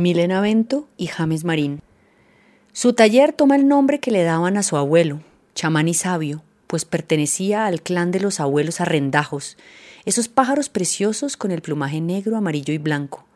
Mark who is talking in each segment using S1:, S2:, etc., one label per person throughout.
S1: Milena Bento y James Marín. Su taller toma el nombre que le daban a su abuelo, chamán y sabio, pues pertenecía al clan de los abuelos arrendajos, esos pájaros preciosos con el plumaje negro, amarillo y blanco.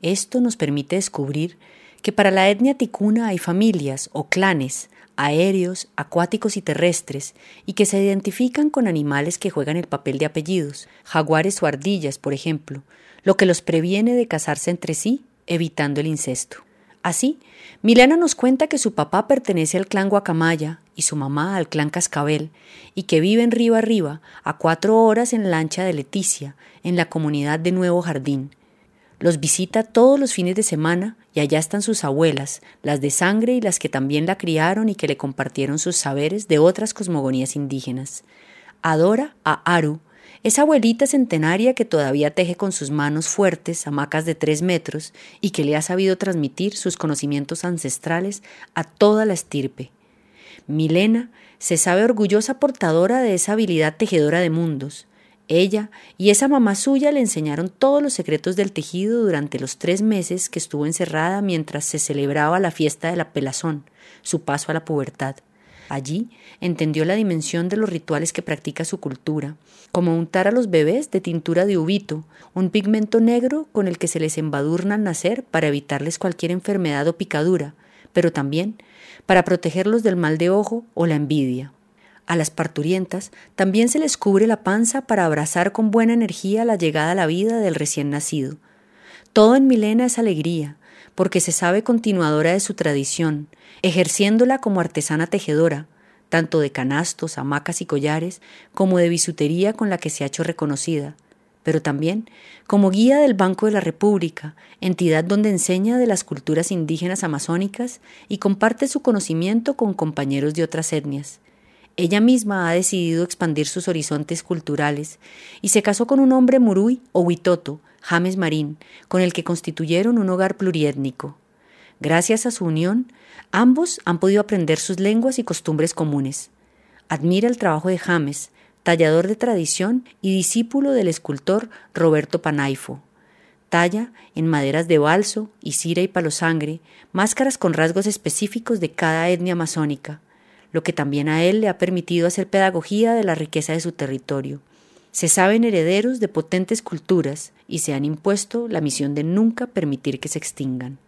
S1: Esto nos permite descubrir que para la etnia ticuna hay familias o clanes, aéreos, acuáticos y terrestres, y que se identifican con animales que juegan el papel de apellidos, jaguares o ardillas, por ejemplo, lo que los previene de casarse entre sí evitando el incesto. Así, Milena nos cuenta que su papá pertenece al clan Guacamaya y su mamá al clan Cascabel, y que viven río arriba, a cuatro horas en lancha de Leticia, en la comunidad de Nuevo Jardín. Los visita todos los fines de semana y allá están sus abuelas, las de sangre y las que también la criaron y que le compartieron sus saberes de otras cosmogonías indígenas. Adora a Aru, esa abuelita centenaria que todavía teje con sus manos fuertes hamacas de tres metros y que le ha sabido transmitir sus conocimientos ancestrales a toda la estirpe. Milena se sabe orgullosa portadora de esa habilidad tejedora de mundos. Ella y esa mamá suya le enseñaron todos los secretos del tejido durante los tres meses que estuvo encerrada mientras se celebraba la fiesta de la pelazón, su paso a la pubertad. Allí entendió la dimensión de los rituales que practica su cultura, como untar a los bebés de tintura de ubito, un pigmento negro con el que se les embadurna al nacer para evitarles cualquier enfermedad o picadura, pero también para protegerlos del mal de ojo o la envidia. A las parturientas también se les cubre la panza para abrazar con buena energía la llegada a la vida del recién nacido. Todo en Milena es alegría, porque se sabe continuadora de su tradición, ejerciéndola como artesana tejedora, tanto de canastos, hamacas y collares, como de bisutería con la que se ha hecho reconocida, pero también como guía del Banco de la República, entidad donde enseña de las culturas indígenas amazónicas y comparte su conocimiento con compañeros de otras etnias. Ella misma ha decidido expandir sus horizontes culturales y se casó con un hombre murui o huitoto, James Marín, con el que constituyeron un hogar pluriétnico. Gracias a su unión, ambos han podido aprender sus lenguas y costumbres comunes. Admira el trabajo de James, tallador de tradición y discípulo del escultor Roberto Panaifo. Talla en maderas de balso, isira y palosangre, máscaras con rasgos específicos de cada etnia amazónica lo que también a él le ha permitido hacer pedagogía de la riqueza de su territorio. Se saben herederos de potentes culturas y se han impuesto la misión de nunca permitir que se extingan.